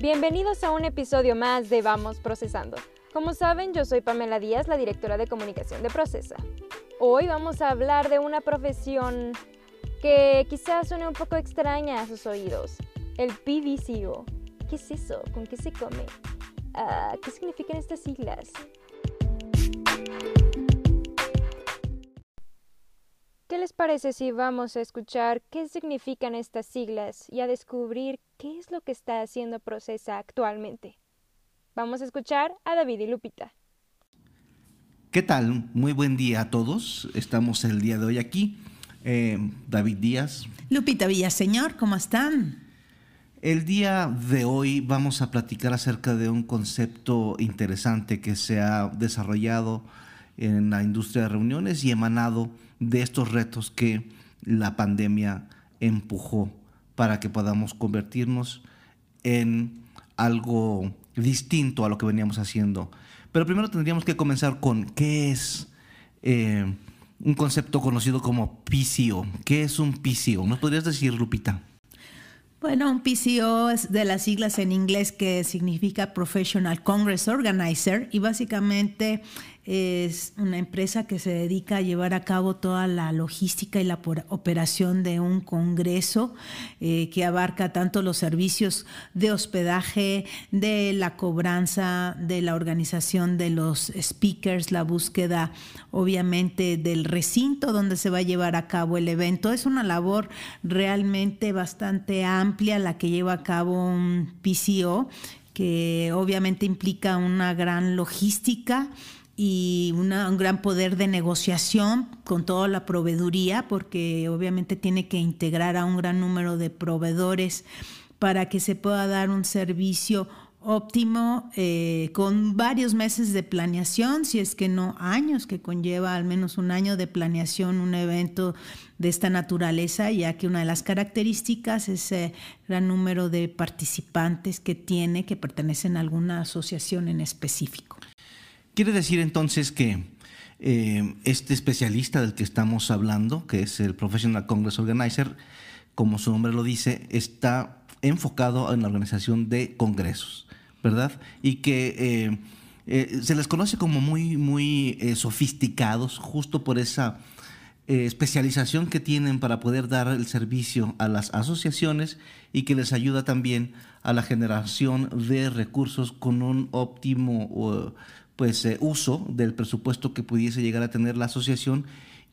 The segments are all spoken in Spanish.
Bienvenidos a un episodio más de Vamos Procesando. Como saben, yo soy Pamela Díaz, la directora de comunicación de Procesa. Hoy vamos a hablar de una profesión que quizás suene un poco extraña a sus oídos, el PVCO. ¿Qué es eso? ¿Con qué se come? Ah, ¿Qué significan estas siglas? ¿Qué les parece si vamos a escuchar qué significan estas siglas y a descubrir qué es lo que está haciendo Procesa actualmente? Vamos a escuchar a David y Lupita. ¿Qué tal? Muy buen día a todos. Estamos el día de hoy aquí. Eh, David Díaz. Lupita Villaseñor, ¿cómo están? El día de hoy vamos a platicar acerca de un concepto interesante que se ha desarrollado en la industria de reuniones y emanado de estos retos que la pandemia empujó para que podamos convertirnos en algo distinto a lo que veníamos haciendo. Pero primero tendríamos que comenzar con qué es eh, un concepto conocido como PCO. ¿Qué es un PCO? ¿Nos podrías decir, Lupita? Bueno, un PCO es de las siglas en inglés que significa Professional Congress Organizer y básicamente es una empresa que se dedica a llevar a cabo toda la logística y la operación de un congreso eh, que abarca tanto los servicios de hospedaje, de la cobranza, de la organización de los speakers, la búsqueda obviamente del recinto donde se va a llevar a cabo el evento. Es una labor realmente bastante amplia la que lleva a cabo un PCO que obviamente implica una gran logística y un gran poder de negociación con toda la proveeduría, porque obviamente tiene que integrar a un gran número de proveedores para que se pueda dar un servicio óptimo eh, con varios meses de planeación, si es que no años, que conlleva al menos un año de planeación un evento de esta naturaleza, ya que una de las características es el gran número de participantes que tiene que pertenecen a alguna asociación en específico. Quiere decir entonces que eh, este especialista del que estamos hablando, que es el Professional Congress Organizer, como su nombre lo dice, está enfocado en la organización de congresos, ¿verdad? Y que eh, eh, se les conoce como muy, muy sofisticados justo por esa especialización que tienen para poder dar el servicio a las asociaciones y que les ayuda también a la generación de recursos con un óptimo pues, eh, uso del presupuesto que pudiese llegar a tener la asociación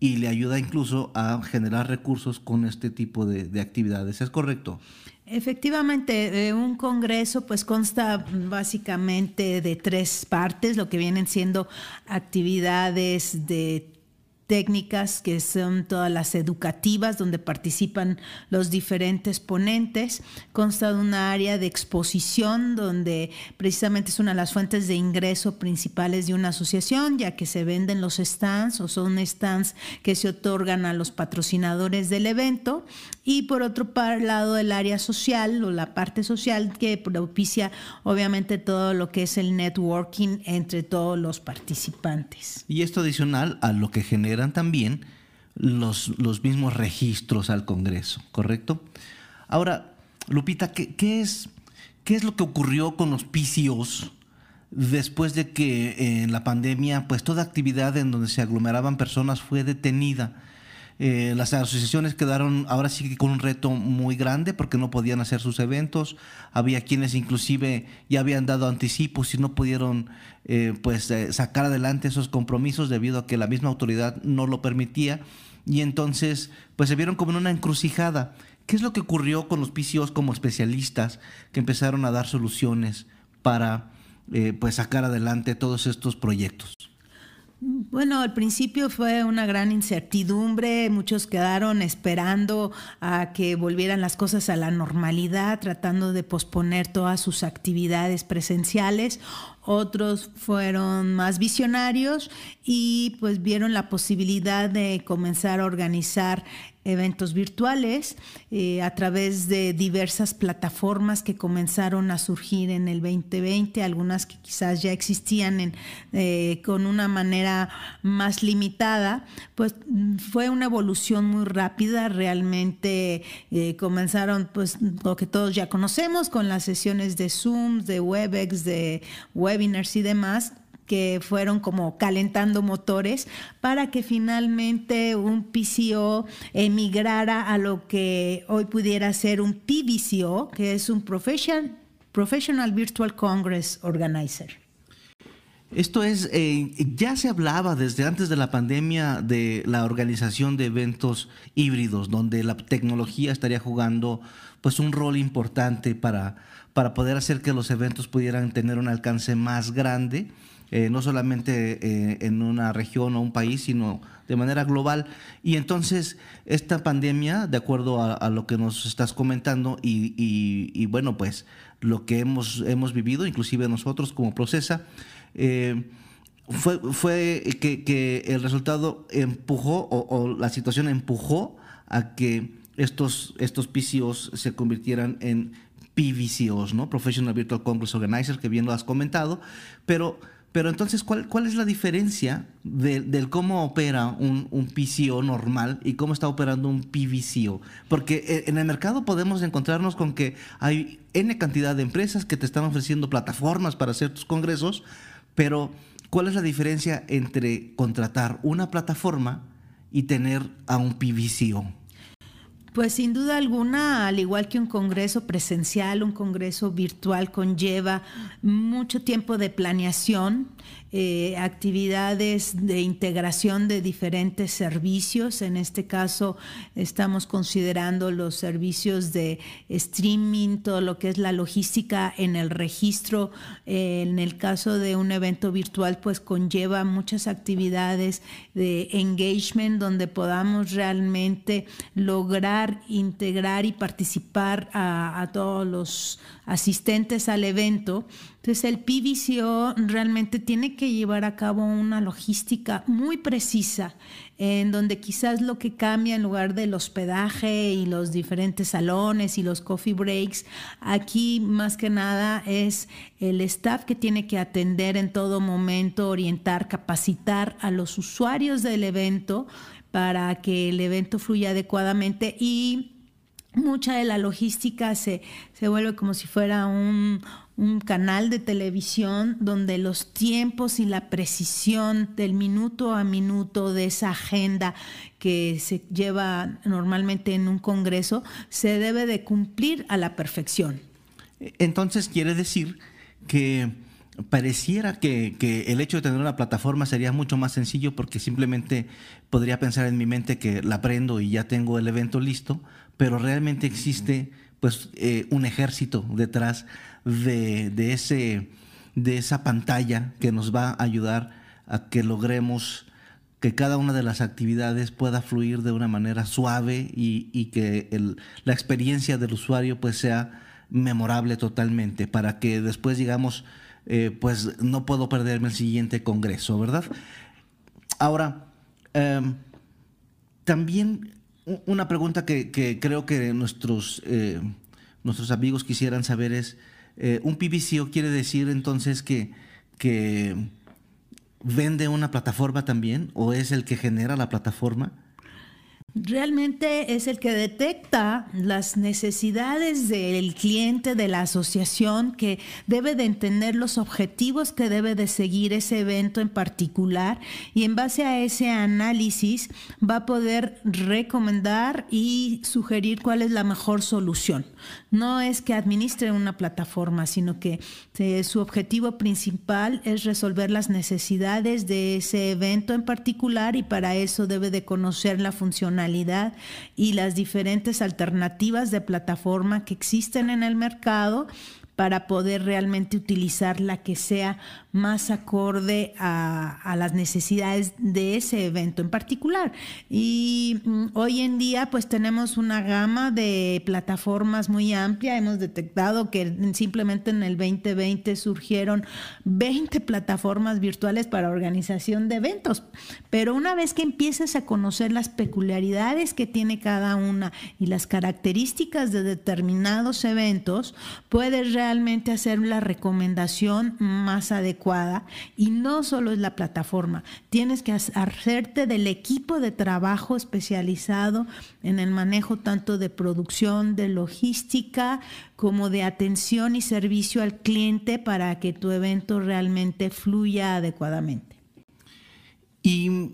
y le ayuda incluso a generar recursos con este tipo de, actividades. ¿Es correcto? Efectivamente, eh, un congreso pues consta básicamente de tres partes, lo que vienen siendo actividades de técnicas que son todas las educativas donde participan los diferentes ponentes. Consta de una área de exposición donde precisamente es una de las fuentes de ingreso principales de una asociación, ya que se venden los stands o son stands que se otorgan a los patrocinadores del evento. Y por otro lado, el área social o la parte social que propicia obviamente todo lo que es el networking entre todos los participantes. Y esto adicional a lo que genera también los, los mismos registros al Congreso, ¿correcto? Ahora, Lupita, ¿qué, qué, es, ¿qué es lo que ocurrió con los PCOs después de que en la pandemia, pues toda actividad en donde se aglomeraban personas fue detenida? Eh, las asociaciones quedaron ahora sí que con un reto muy grande porque no podían hacer sus eventos. Había quienes inclusive ya habían dado anticipos y no pudieron eh, pues eh, sacar adelante esos compromisos debido a que la misma autoridad no lo permitía. Y entonces pues se vieron como en una encrucijada. ¿Qué es lo que ocurrió con los PCOs como especialistas que empezaron a dar soluciones para pues sacar adelante todos estos proyectos? Bueno, al principio fue una gran incertidumbre, muchos quedaron esperando a que volvieran las cosas a la normalidad, tratando de posponer todas sus actividades presenciales. Otros fueron más visionarios y pues vieron la posibilidad de comenzar a organizar eventos virtuales eh, a través de diversas plataformas que comenzaron a surgir en el 2020, algunas que quizás ya existían eh, con una manera más limitada, pues fue una evolución muy rápida, realmente eh, comenzaron pues lo que todos ya conocemos con las sesiones de Zoom, de Webex, de webinars y demás, que fueron como calentando motores para que finalmente un PCO emigrara a lo que hoy pudiera ser un PVCO, que es un Professional, Professional Virtual Congress Organizer. Esto es, eh, ya se hablaba desde antes de la pandemia de la organización de eventos híbridos, donde la tecnología estaría jugando pues un rol importante para, para poder hacer que los eventos pudieran tener un alcance más grande eh, no solamente eh, en una región o un país, sino de manera global. Y entonces esta pandemia, de acuerdo a, lo que nos estás comentando y, bueno, pues lo que hemos, hemos vivido, inclusive nosotros como Procesa, eh, fue, que, el resultado empujó o, la situación empujó a que estos, estos PCOs se convirtieran en PVCOs, ¿no? Professional Virtual Congress Organizer, que bien lo has comentado, pero pero entonces, ¿cuál, es la diferencia del cómo opera un, un, PCO normal y cómo está operando un PVCO? Porque eh, en el mercado podemos encontrarnos con que hay N cantidad de empresas que te están ofreciendo plataformas para hacer tus congresos, pero ¿cuál es la diferencia entre contratar una plataforma y tener a un PVCO? Pues sin duda alguna, al igual que un congreso presencial, un congreso virtual conlleva mucho tiempo de planeación, eh, actividades de integración de diferentes servicios. En este caso estamos considerando los servicios de streaming, todo lo que es la logística en el registro. Eh, en el caso de un evento virtual, pues conlleva muchas actividades de engagement donde podamos realmente lograr integrar y participar a, todos los asistentes al evento. Entonces el PVCO realmente tiene que llevar a cabo una logística muy precisa en donde quizás lo que cambia en lugar del hospedaje y los diferentes salones y los coffee breaks, aquí más que nada es el staff que tiene que atender en todo momento, orientar, capacitar a los usuarios del evento para que el evento fluya adecuadamente y mucha de la logística se, se vuelve como si fuera un, canal de televisión donde los tiempos y la precisión del minuto a minuto de esa agenda que se lleva normalmente en un congreso se debe de cumplir a la perfección. Entonces quiere decir que pareciera que, que, el hecho de tener una plataforma sería mucho más sencillo porque simplemente podría pensar en mi mente que la prendo y ya tengo el evento listo, pero realmente existe pues eh, un ejército detrás de, ese, de esa pantalla que nos va a ayudar a que logremos que cada una de las actividades pueda fluir de una manera suave y, que la experiencia del usuario pues sea memorable totalmente para que después digamos eh, pues no puedo perderme el siguiente congreso, ¿verdad? Ahora, em, también una pregunta que, creo que nuestros, eh, nuestros amigos quisieran saber es, eh, ¿un PVCO quiere decir entonces que, que vende una plataforma también o es el que genera la plataforma? Realmente es el que detecta las necesidades del cliente, de la asociación, que debe de entender los objetivos que debe de seguir ese evento en particular y en base a ese análisis va a poder recomendar y sugerir cuál es la mejor solución. No es que administre una plataforma, sino que eh, su objetivo principal es resolver las necesidades de ese evento en particular y para eso debe de conocer la funcionalidad y las diferentes alternativas de plataforma que existen en el mercado para poder realmente utilizar la que sea más acorde a, las necesidades de ese evento en particular. Y mm, hoy en día pues tenemos una gama de plataformas muy amplia. Hemos detectado que simplemente en el 2020 surgieron 20 plataformas virtuales para organización de eventos. Pero una vez que empieces a conocer las peculiaridades que tiene cada una y las características de determinados eventos, puedes realmente hacer la recomendación más adecuada y no solo es la plataforma, tienes que hacerte del equipo de trabajo especializado en el manejo tanto de producción, de logística, como de atención y servicio al cliente para que tu evento realmente fluya adecuadamente. Y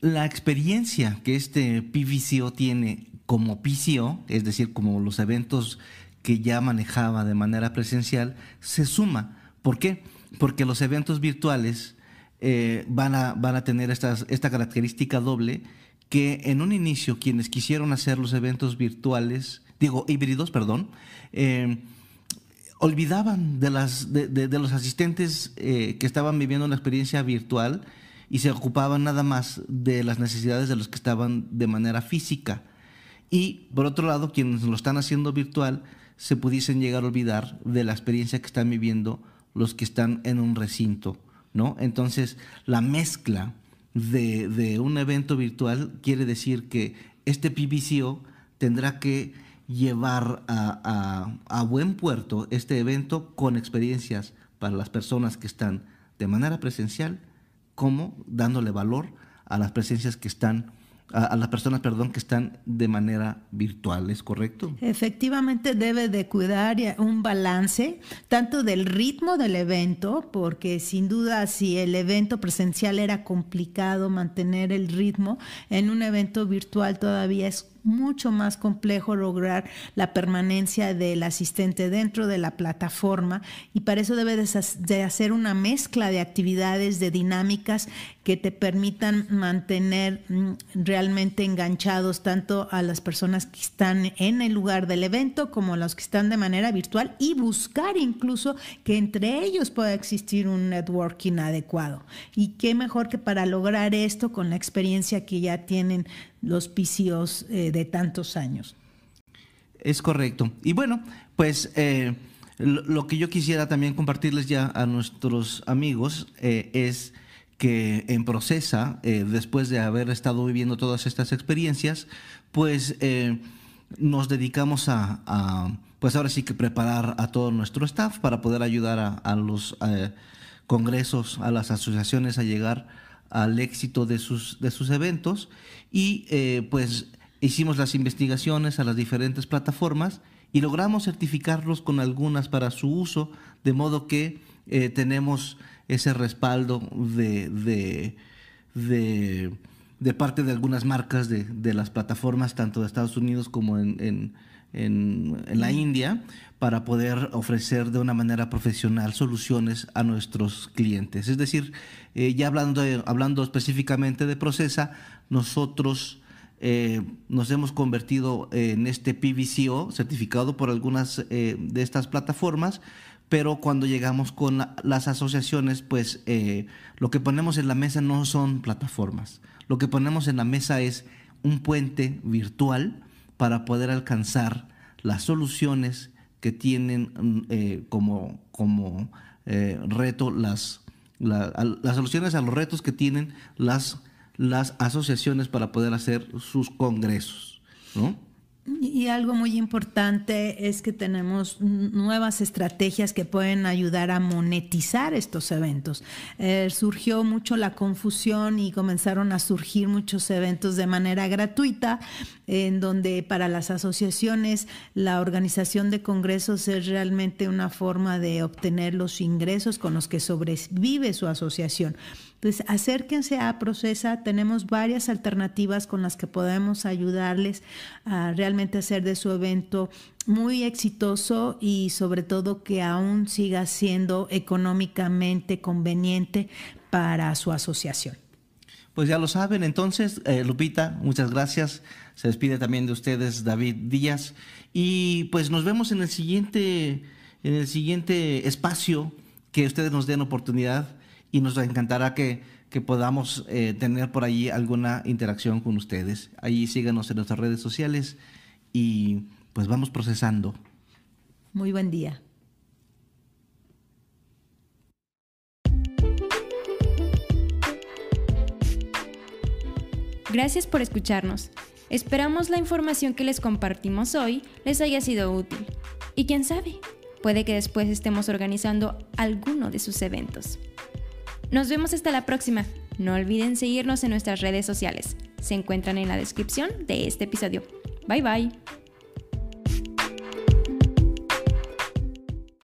la experiencia que este PVCO tiene como PCO, es decir, como los eventos que ya manejaba de manera presencial, se suma. ¿Por qué? Porque los eventos virtuales eh, van, a, van, a, tener esta característica doble que en un inicio quienes quisieron hacer los eventos virtuales, digo híbridos, perdón, eh, olvidaban de, las, de, los asistentes eh, que estaban viviendo una experiencia virtual y se ocupaban nada más de las necesidades de los que estaban de manera física. Y por otro lado, quienes lo están haciendo virtual se pudiesen llegar a olvidar de la experiencia que están viviendo los que están en un recinto, ¿no? Entonces, la mezcla de, un evento virtual quiere decir que este PBCO tendrá que llevar a, buen puerto este evento con experiencias para las personas que están de manera presencial, como dándole valor a las presencias que están a, las personas, perdón, que están de manera virtual, ¿es correcto? Efectivamente debe de cuidar un balance tanto del ritmo del evento, porque sin duda si el evento presencial era complicado mantener el ritmo, en un evento virtual todavía es mucho más complejo lograr la permanencia del asistente dentro de la plataforma y para eso debe de hacer una mezcla de actividades, de dinámicas que te permitan mantener mm, realmente enganchados tanto a las personas que están en el lugar del evento como a los que están de manera virtual y buscar incluso que entre ellos pueda existir un networking adecuado. Y qué mejor que para lograr esto con la experiencia que ya tienen los PCOs eh, de tantos años. Es correcto. Y bueno, pues eh, lo, que yo quisiera también compartirles ya a nuestros amigos eh, es que en Procesa, después de haber estado viviendo todas estas experiencias, pues nos dedicamos a, pues ahora sí que preparar a todo nuestro staff para poder ayudar a, a los congresos, a las asociaciones a llegar al éxito de sus, de sus eventos. Y eh, pues hicimos las investigaciones a las diferentes plataformas y logramos certificarlos con algunas para su uso, de modo que eh, tenemos ese respaldo de, de, de, parte de algunas marcas de, de, las plataformas, tanto de Estados Unidos como en, en, en la India, para poder ofrecer de una manera profesional soluciones a nuestros clientes. Es decir, eh, ya hablando, hablando específicamente de Procesa, nosotros eh, nos hemos convertido en este PVCO, certificado por algunas eh, de estas plataformas, pero cuando llegamos con las asociaciones, pues lo que ponemos en la mesa no son plataformas. Lo que ponemos en la mesa es un puente virtual para poder alcanzar las soluciones que tienen mm, eh, como, como eh, reto las, las soluciones a los retos que tienen las, las asociaciones para poder hacer sus congresos. ¿no? Y algo muy importante es que tenemos nuevas estrategias que pueden ayudar a monetizar estos eventos. Eh, surgió mucho la confusión y comenzaron a surgir muchos eventos de manera gratuita, en donde para las asociaciones la organización de congresos es realmente una forma de obtener los ingresos con los que sobrevive su asociación. Entonces, acérquense a Procesa, tenemos varias alternativas con las que podemos ayudarles a realmente hacer de su evento muy exitoso y sobre todo que aún siga siendo económicamente conveniente para su asociación. Pues ya lo saben, entonces, eh, Lupita, muchas gracias. Se despide también de ustedes David Díaz. Y pues nos vemos en el siguiente en el siguiente espacio que ustedes nos den oportunidad y nos encantará que, que podamos eh, tener por allí alguna interacción con ustedes. Allí síganos en nuestras redes sociales y pues vamos procesando. Muy buen día. Gracias por escucharnos. Esperamos la información que les compartimos hoy les haya sido útil. Y quién sabe, puede que después estemos organizando alguno de sus eventos. Nos vemos hasta la próxima. No olviden seguirnos en nuestras redes sociales. Se encuentran en la descripción de este episodio. Bye bye.